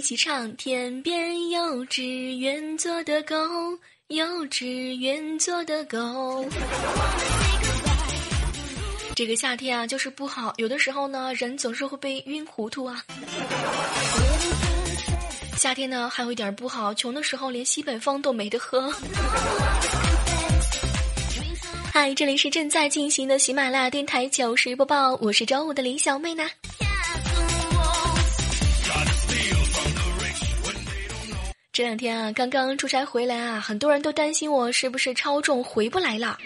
一起唱，天边有只愿做的狗，有只愿做的狗。这个夏天啊，就是不好，有的时候呢，人总是会被晕糊涂啊。夏天呢，还有一点不好，穷的时候连西北风都没得喝。嗨，这里是正在进行的喜马拉雅电台糗事播报，我是周五的李小妹呢。这两天啊，刚刚出差回来啊，很多人都担心我是不是超重回不来了。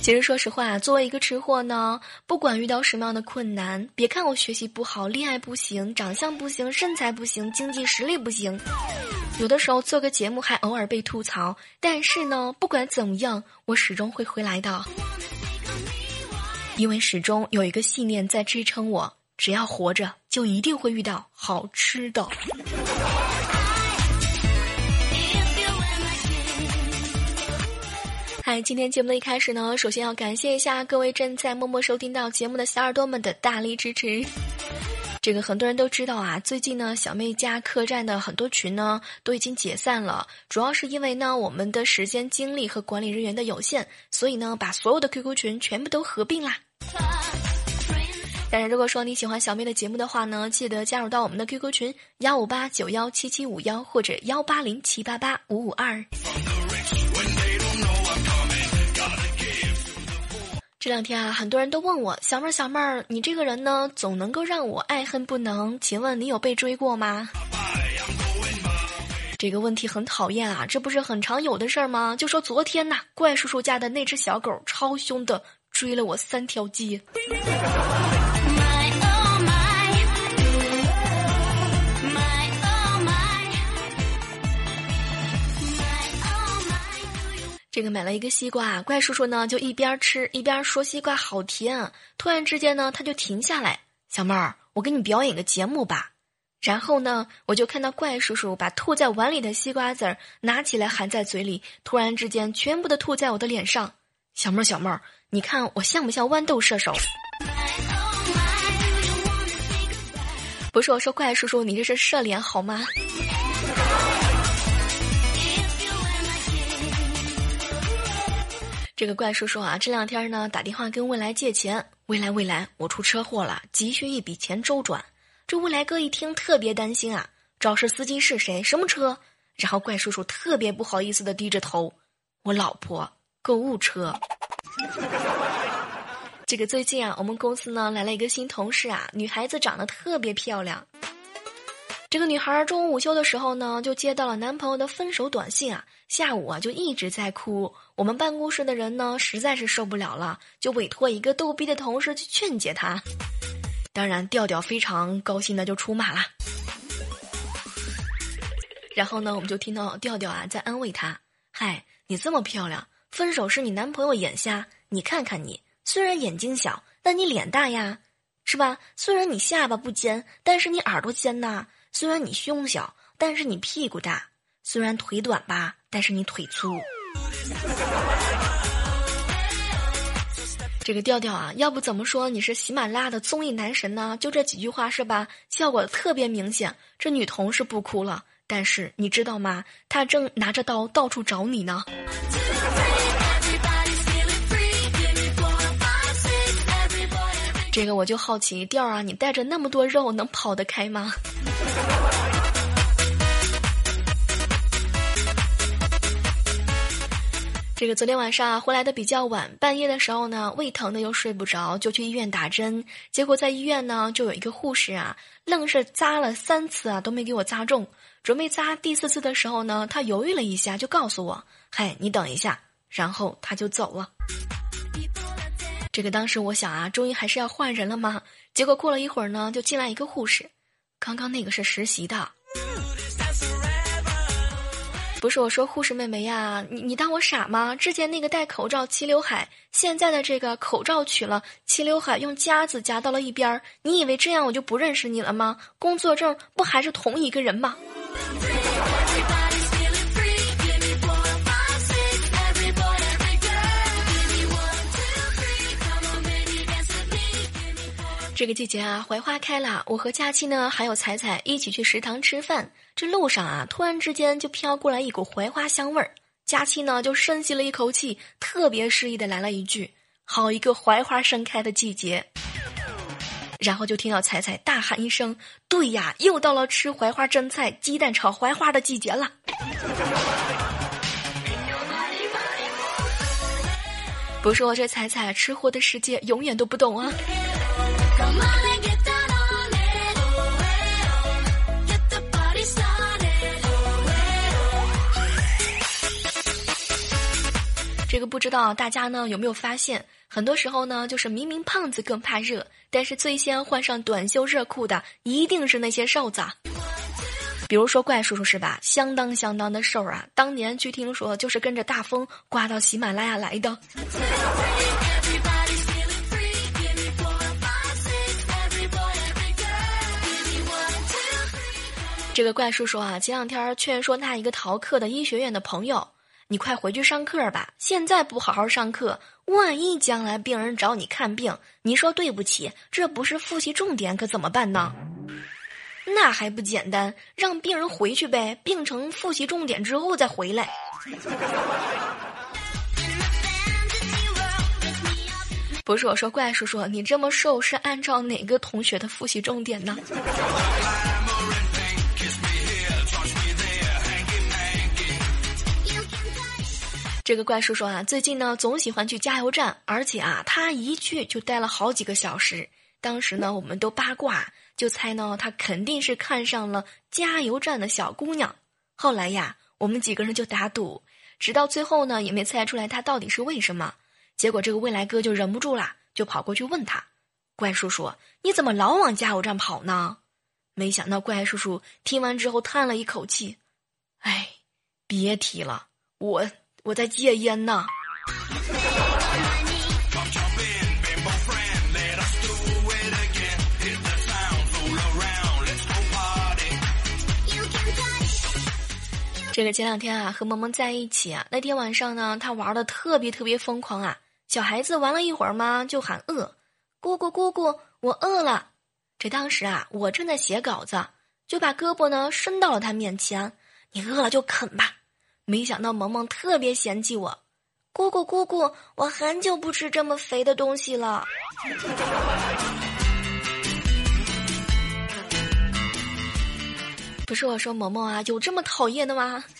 其实说实话，作为一个吃货呢，不管遇到什么样的困难，别看我学习不好、恋爱不行、长相不行、身材不行、经济实力不行，有的时候做个节目还偶尔被吐槽，但是呢，不管怎么样，我始终会回来的，因为始终有一个信念在支撑我。只要活着，就一定会遇到好吃的。嗨，今天节目的一开始呢，首先要感谢一下各位正在默默收听到节目的小耳朵们的大力支持。这个很多人都知道啊，最近呢，小妹家客栈的很多群呢都已经解散了，主要是因为呢，我们的时间、精力和管理人员的有限，所以呢，把所有的 QQ 群全部都合并啦。但是如果说你喜欢小妹的节目的话呢，记得加入到我们的 QQ 群幺五八九幺七七五幺或者幺八零七八八五五二。这两天啊，很多人都问我小妹儿小妹儿，你这个人呢，总能够让我爱恨不能。请问你有被追过吗？这个问题很讨厌啊，这不是很常有的事儿吗？就说昨天呐，怪叔叔家的那只小狗超凶的追了我三条街。这个买了一个西瓜，怪叔叔呢就一边吃一边说西瓜好甜。突然之间呢，他就停下来，小妹儿，我给你表演个节目吧。然后呢，我就看到怪叔叔把吐在碗里的西瓜籽儿拿起来含在嘴里，突然之间全部的吐在我的脸上。小妹儿，小妹儿，你看我像不像豌豆射手？不是我说怪叔叔，你这是射脸好吗？这个怪叔叔啊，这两天呢打电话跟未来借钱。未来未来，我出车祸了，急需一笔钱周转。这未来哥一听特别担心啊，肇事司机是谁？什么车？然后怪叔叔特别不好意思的低着头，我老婆购物车。这个最近啊，我们公司呢来了一个新同事啊，女孩子长得特别漂亮。这个女孩中午午休的时候呢，就接到了男朋友的分手短信啊。下午啊，就一直在哭。我们办公室的人呢，实在是受不了了，就委托一个逗逼的同事去劝解她。当然，调调非常高兴的就出马了。然后呢，我们就听到调调啊在安慰她：“嗨，你这么漂亮，分手是你男朋友眼瞎。你看看你，虽然眼睛小，但你脸大呀，是吧？虽然你下巴不尖，但是你耳朵尖呐。虽然你胸小，但是你屁股大。虽然腿短吧。”但是你腿粗，这个调调啊，要不怎么说你是喜马拉雅的综艺男神呢？就这几句话是吧？效果特别明显。这女同事不哭了，但是你知道吗？她正拿着刀到处找你呢。这个我就好奇，调啊，你带着那么多肉，能跑得开吗？这个昨天晚上回来的比较晚，半夜的时候呢，胃疼的又睡不着，就去医院打针。结果在医院呢，就有一个护士啊，愣是扎了三次啊，都没给我扎中。准备扎第四次的时候呢，他犹豫了一下，就告诉我：“嗨，你等一下，然后他就走了。这个当时我想啊，终于还是要换人了吗？结果过了一会儿呢，就进来一个护士，刚刚那个是实习的。不是我说护士妹妹呀，你你当我傻吗？之前那个戴口罩齐刘海，现在的这个口罩取了，齐刘海用夹子夹到了一边儿。你以为这样我就不认识你了吗？工作证不还是同一个人吗？这个季节啊，槐花开了。我和佳期呢，还有彩彩一起去食堂吃饭。这路上啊，突然之间就飘过来一股槐花香味儿。佳期呢，就深吸了一口气，特别诗意的来了一句：“好一个槐花盛开的季节。”然后就听到彩彩大喊一声：“对呀，又到了吃槐花蒸菜、鸡蛋炒槐花的季节了。”不是我这彩彩吃货的世界永远都不懂啊。这个不知道大家呢有没有发现，很多时候呢，就是明明胖子更怕热，但是最先换上短袖热裤的一定是那些瘦子。比如说怪叔叔是吧？相当相当的瘦啊！当年据听说就是跟着大风刮到喜马拉雅来的。这个怪叔叔啊，前两天劝说他一个逃课的医学院的朋友：“你快回去上课吧，现在不好好上课，万一将来病人找你看病，你说对不起，这不是复习重点，可怎么办呢？”那还不简单，让病人回去呗，病成复习重点之后再回来。不是我说，怪叔叔，你这么瘦是按照哪个同学的复习重点呢？这个怪叔叔啊，最近呢总喜欢去加油站，而且啊，他一去就待了好几个小时。当时呢，我们都八卦，就猜呢他肯定是看上了加油站的小姑娘。后来呀，我们几个人就打赌，直到最后呢，也没猜出来他到底是为什么。结果这个未来哥就忍不住了，就跑过去问他：“怪叔叔，你怎么老往加油站跑呢？”没想到怪叔叔听完之后叹了一口气：“哎，别提了，我。”我在戒烟呢。这个前两天啊，和萌萌在一起啊，那天晚上呢，他玩的特别特别疯狂啊。小孩子玩了一会儿嘛，就喊饿，姑姑姑姑，我饿了。这当时啊，我正在写稿子，就把胳膊呢伸到了他面前，你饿了就啃吧。没想到萌萌特别嫌弃我，姑姑姑姑，我很久不吃这么肥的东西了。不是我说萌萌啊，有这么讨厌的吗？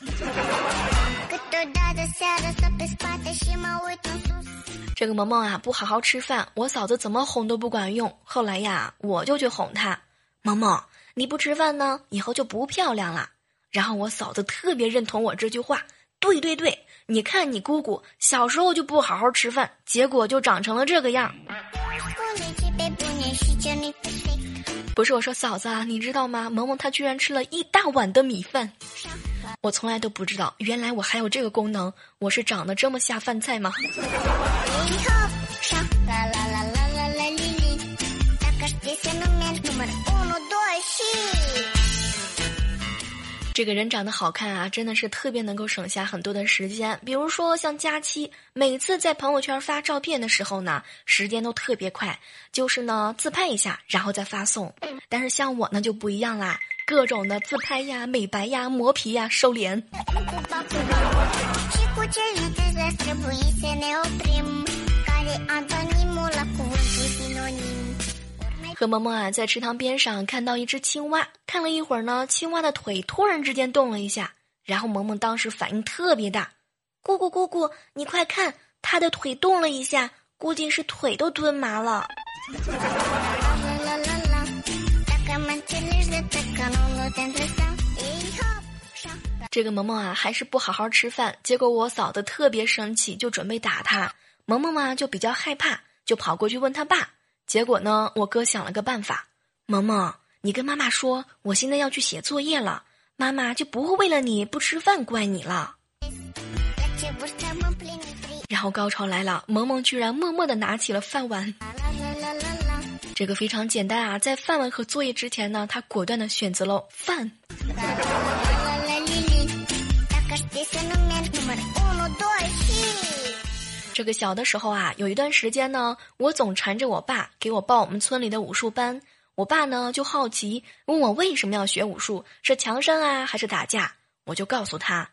这个萌萌啊，不好好吃饭，我嫂子怎么哄都不管用。后来呀，我就去哄她，萌萌，你不吃饭呢，以后就不漂亮了。然后我嫂子特别认同我这句话，对对对，你看你姑姑小时候就不好好吃饭，结果就长成了这个样。不是我说嫂子啊，你知道吗？萌萌她居然吃了一大碗的米饭，我从来都不知道，原来我还有这个功能，我是长得这么下饭菜吗？这个人长得好看啊，真的是特别能够省下很多的时间。比如说像佳期，每次在朋友圈发照片的时候呢，时间都特别快，就是呢自拍一下，然后再发送。但是像我呢就不一样啦，各种的自拍呀、美白呀、磨皮呀、瘦脸。和萌萌啊，在池塘边上看到一只青蛙，看了一会儿呢，青蛙的腿突然之间动了一下，然后萌萌当时反应特别大，姑姑姑姑，你快看，它的腿动了一下，估计是腿都蹲麻了。这个萌萌啊，还是不好好吃饭，结果我嫂子特别生气，就准备打他。萌萌嘛就比较害怕，就跑过去问他爸。结果呢，我哥想了个办法，萌萌，你跟妈妈说，我现在要去写作业了，妈妈就不会为了你不吃饭怪你了。然后高潮来了，萌萌居然默默的拿起了饭碗。这个非常简单啊，在饭碗和作业之前呢，他果断的选择了饭。这个小的时候啊，有一段时间呢，我总缠着我爸给我报我们村里的武术班。我爸呢就好奇问我为什么要学武术，是强身啊还是打架？我就告诉他，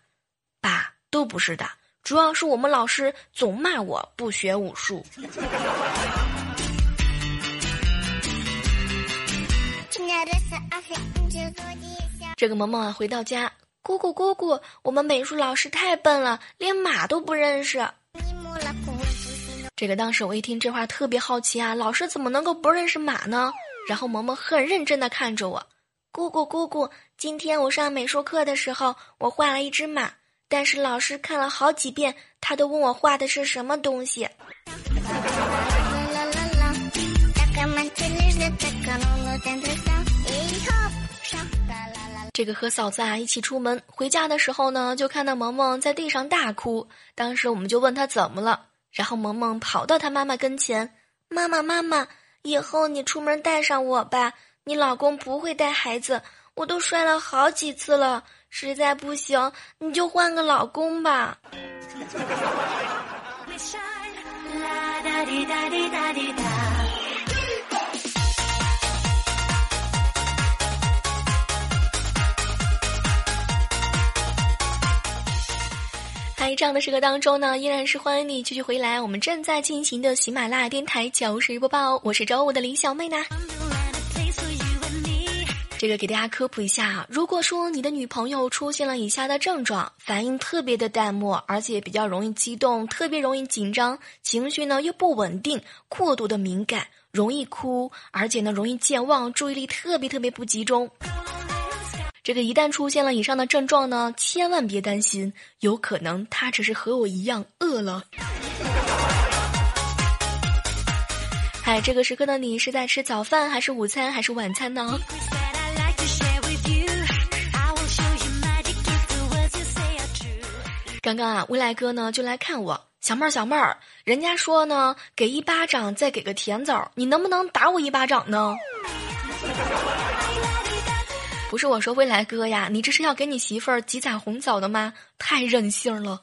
爸都不是的，主要是我们老师总骂我不学武术。这个萌萌啊回到家。姑姑，姑姑，我们美术老师太笨了，连马都不认识。这个当时我一听这话特别好奇啊，老师怎么能够不认识马呢？然后萌萌很认真的看着我，姑姑，姑姑，今天我上美术课的时候，我画了一只马，但是老师看了好几遍，他都问我画的是什么东西。这个和嫂子啊一起出门回家的时候呢，就看到萌萌在地上大哭。当时我们就问他怎么了，然后萌萌跑到他妈妈跟前：“妈妈，妈妈，以后你出门带上我吧。你老公不会带孩子，我都摔了好几次了，实在不行你就换个老公吧。”在这样的时刻当中呢，依然是欢迎你继续回来。我们正在进行的喜马拉雅电台糗事播报，我是周五的李小妹呢。这个给大家科普一下啊，如果说你的女朋友出现了以下的症状，反应特别的淡漠，而且比较容易激动，特别容易紧张，情绪呢又不稳定，过度的敏感，容易哭，而且呢容易健忘，注意力特别特别不集中。这个一旦出现了以上的症状呢，千万别担心，有可能他只是和我一样饿了。嗨，这个时刻的你是在吃早饭还是午餐还是晚餐呢？刚刚啊，未来哥呢就来看我，小妹儿小妹儿，人家说呢，给一巴掌再给个甜枣，你能不能打我一巴掌呢？不是我说未来哥呀，你这是要给你媳妇儿挤彩虹枣的吗？太任性了。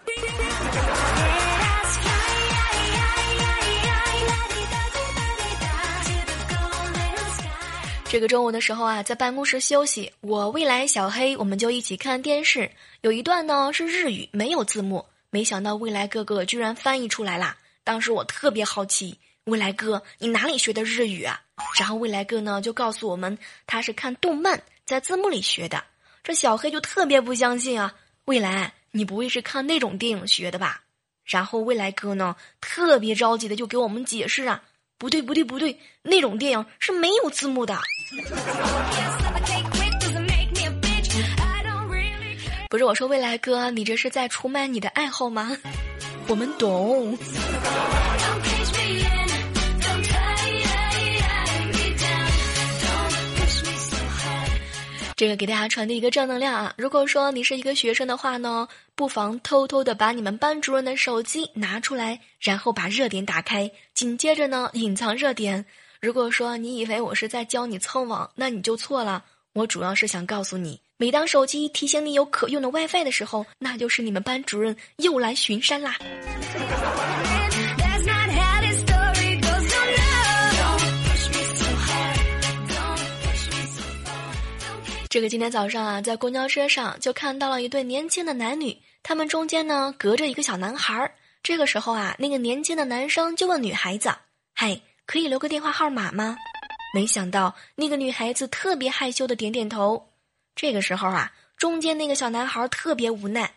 这个中午的时候啊，在办公室休息，我未来小黑我们就一起看电视。有一段呢是日语，没有字幕，没想到未来哥哥居然翻译出来啦。当时我特别好奇，未来哥你哪里学的日语啊？然后未来哥呢就告诉我们，他是看动漫。在字幕里学的，这小黑就特别不相信啊！未来，你不会是看那种电影学的吧？然后未来哥呢，特别着急的就给我们解释啊，不对不对不对，那种电影是没有字幕的。不是我说未来哥，你这是在出卖你的爱好吗？我们懂。这个给大家传递一个正能量啊！如果说你是一个学生的话呢，不妨偷偷的把你们班主任的手机拿出来，然后把热点打开，紧接着呢隐藏热点。如果说你以为我是在教你蹭网，那你就错了。我主要是想告诉你，每当手机提醒你有可用的 WiFi 的时候，那就是你们班主任又来巡山啦。这个今天早上啊，在公交车上就看到了一对年轻的男女，他们中间呢隔着一个小男孩。这个时候啊，那个年轻的男生就问女孩子：“嗨，可以留个电话号码吗？”没想到那个女孩子特别害羞的点点头。这个时候啊，中间那个小男孩特别无奈：“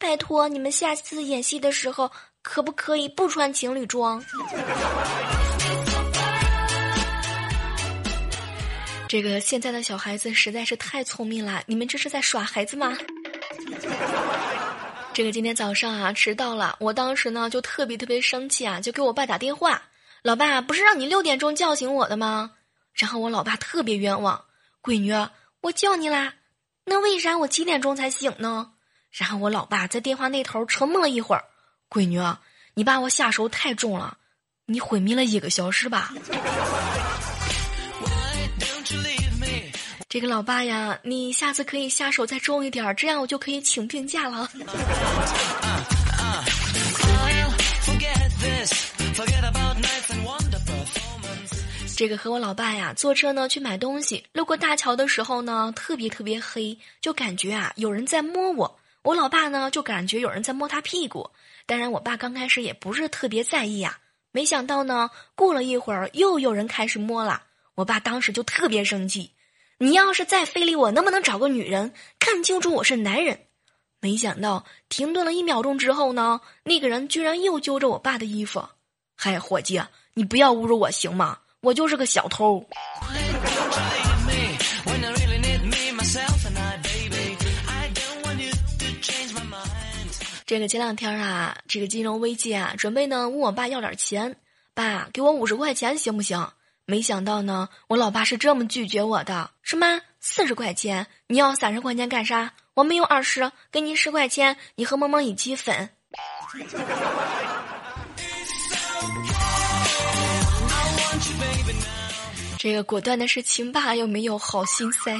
拜托你们下次演戏的时候，可不可以不穿情侣装？”这个现在的小孩子实在是太聪明了，你们这是在耍孩子吗？这个今天早上啊迟到了，我当时呢就特别特别生气啊，就给我爸打电话。老爸，不是让你六点钟叫醒我的吗？然后我老爸特别冤枉，闺女，我叫你啦，那为啥我七点钟才醒呢？然后我老爸在电话那头沉默了一会儿，闺女，你把我下手太重了，你昏迷了一个小时吧。这个老爸呀，你下次可以下手再重一点，这样我就可以请病假了。这个和我老爸呀坐车呢去买东西，路过大桥的时候呢，特别特别黑，就感觉啊有人在摸我。我老爸呢就感觉有人在摸他屁股。当然，我爸刚开始也不是特别在意啊，没想到呢，过了一会儿又有人开始摸了。我爸当时就特别生气。你要是再非礼我，能不能找个女人看清楚我是男人？没想到停顿了一秒钟之后呢，那个人居然又揪着我爸的衣服。嗨，伙计，你不要侮辱我行吗？我就是个小偷。这个前两天啊，这个金融危机啊，准备呢问我爸要点钱，爸给我五十块钱行不行？没想到呢，我老爸是这么拒绝我的。什么四十块钱？你要三十块钱干啥？我没有二十，给你十块钱，你和萌萌一起分。这个果断的是亲爸，又没有好心塞。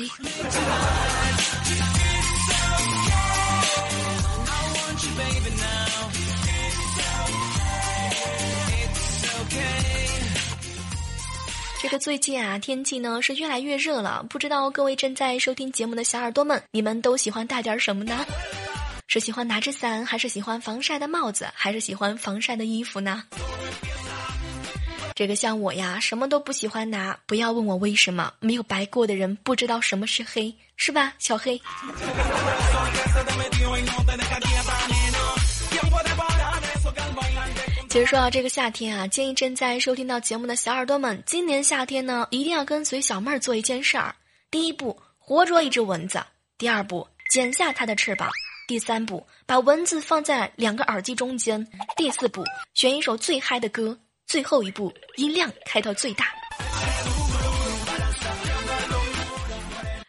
这个最近啊，天气呢是越来越热了。不知道各位正在收听节目的小耳朵们，你们都喜欢带点什么呢？是喜欢拿着伞，还是喜欢防晒的帽子，还是喜欢防晒的衣服呢？这个像我呀，什么都不喜欢拿。不要问我为什么，没有白过的人不知道什么是黑，是吧，小黑？其实说到这个夏天啊，建议正在收听到节目的小耳朵们，今年夏天呢，一定要跟随小妹儿做一件事儿。第一步，活捉一只蚊子；第二步，剪下它的翅膀；第三步，把蚊子放在两个耳机中间；第四步，选一首最嗨的歌；最后一步，音量开到最大。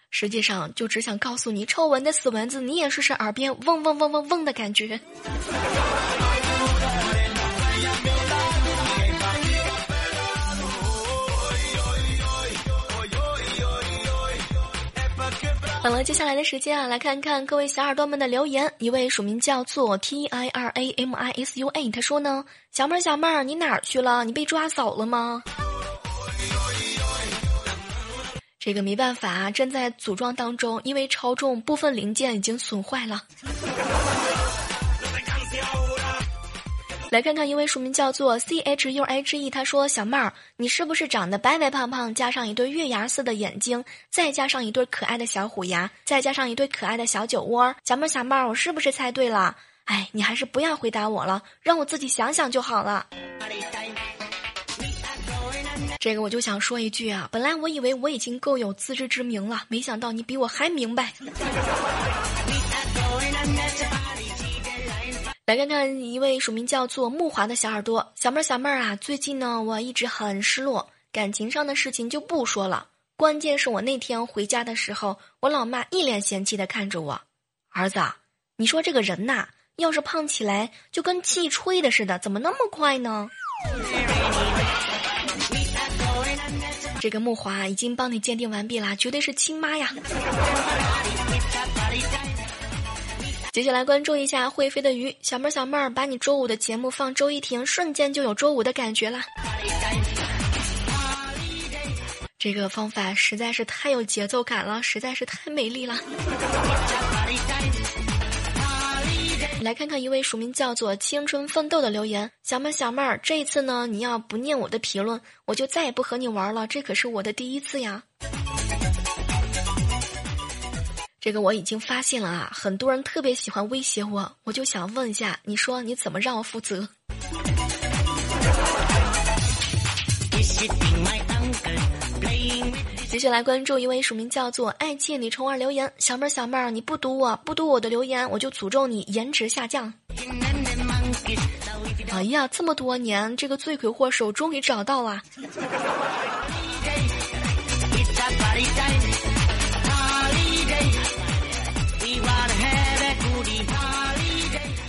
实际上，就只想告诉你，臭蚊的死蚊子，你也试试耳边嗡嗡嗡嗡嗡的感觉。好了，接下来的时间啊，来看看各位小耳朵们的留言。一位署名叫做 T I R A M I S U A，他说呢：“小妹儿，小妹儿，你哪儿去了？你被抓走了吗？”这个没办法啊，正在组装当中，因为超重，部分零件已经损坏了。来看看一位署名叫做 C H U H E，他说：“小妹儿，你是不是长得白白胖胖，加上一对月牙似的眼睛，再加上一对可爱的小虎牙，再加上一对可爱的小酒窝？小妹儿，小妹儿，我是不是猜对了？哎，你还是不要回答我了，让我自己想想就好了。”这个我就想说一句啊，本来我以为我已经够有自知之明了，没想到你比我还明白。来看看一位署名叫做木华的小耳朵，小妹儿小妹儿啊，最近呢我一直很失落，感情上的事情就不说了。关键是我那天回家的时候，我老妈一脸嫌弃的看着我，儿子，你说这个人呐，要是胖起来就跟气吹的似的，怎么那么快呢？这个木华已经帮你鉴定完毕啦，绝对是亲妈呀。接下来关注一下会飞的鱼小妹儿，小妹儿，把你周五的节目放周一听，瞬间就有周五的感觉了。这个方法实在是太有节奏感了，实在是太美丽了。来看看一位署名叫做“青春奋斗”的留言，小妹儿，小妹儿，这一次呢，你要不念我的评论，我就再也不和你玩了，这可是我的第一次呀。这个我已经发现了啊，很多人特别喜欢威胁我，我就想问一下，你说你怎么让我负责？接下续来关注一位署名叫做“爱妾你虫儿”留言，小妹儿小妹儿，你不读我不读我的留言，我就诅咒你颜值下降。哎呀，这么多年，这个罪魁祸首终于找到了。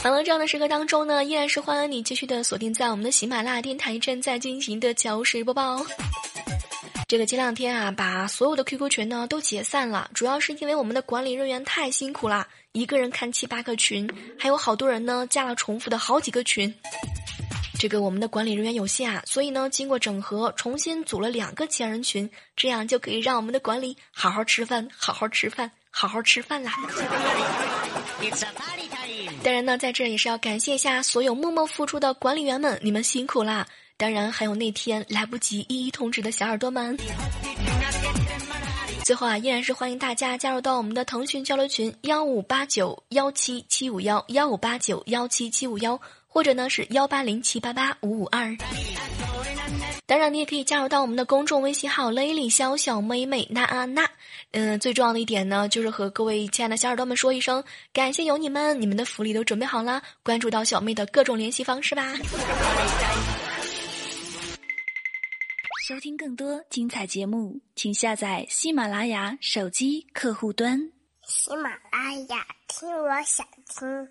好了，这样的时刻当中呢，依然是欢迎你继续的锁定在我们的喜马拉雅电台正在进行的糗事播报。这个前两天啊，把所有的 QQ 群呢都解散了，主要是因为我们的管理人员太辛苦了，一个人看七八个群，还有好多人呢加了重复的好几个群。这个我们的管理人员有限啊，所以呢，经过整合，重新组了两个千人群，这样就可以让我们的管理好好吃饭，好好吃饭，好好吃饭啦。当然呢，在这也是要感谢一下所有默默付出的管理员们，你们辛苦啦！当然还有那天来不及一一通知的小耳朵们。最后啊，依然是欢迎大家加入到我们的腾讯交流群幺五八九幺七七五幺幺五八九幺七七五幺，或者呢是幺八零七八八五五二。当然，你也可以加入到我们的公众微信号 “lily 小小妹妹那啊那”。嗯，最重要的一点呢，就是和各位亲爱的小耳朵们说一声，感谢有你们，你们的福利都准备好了，关注到小妹的各种联系方式吧。收听更多精彩节目，请下载喜马拉雅手机客户端。喜马拉雅，听我想听。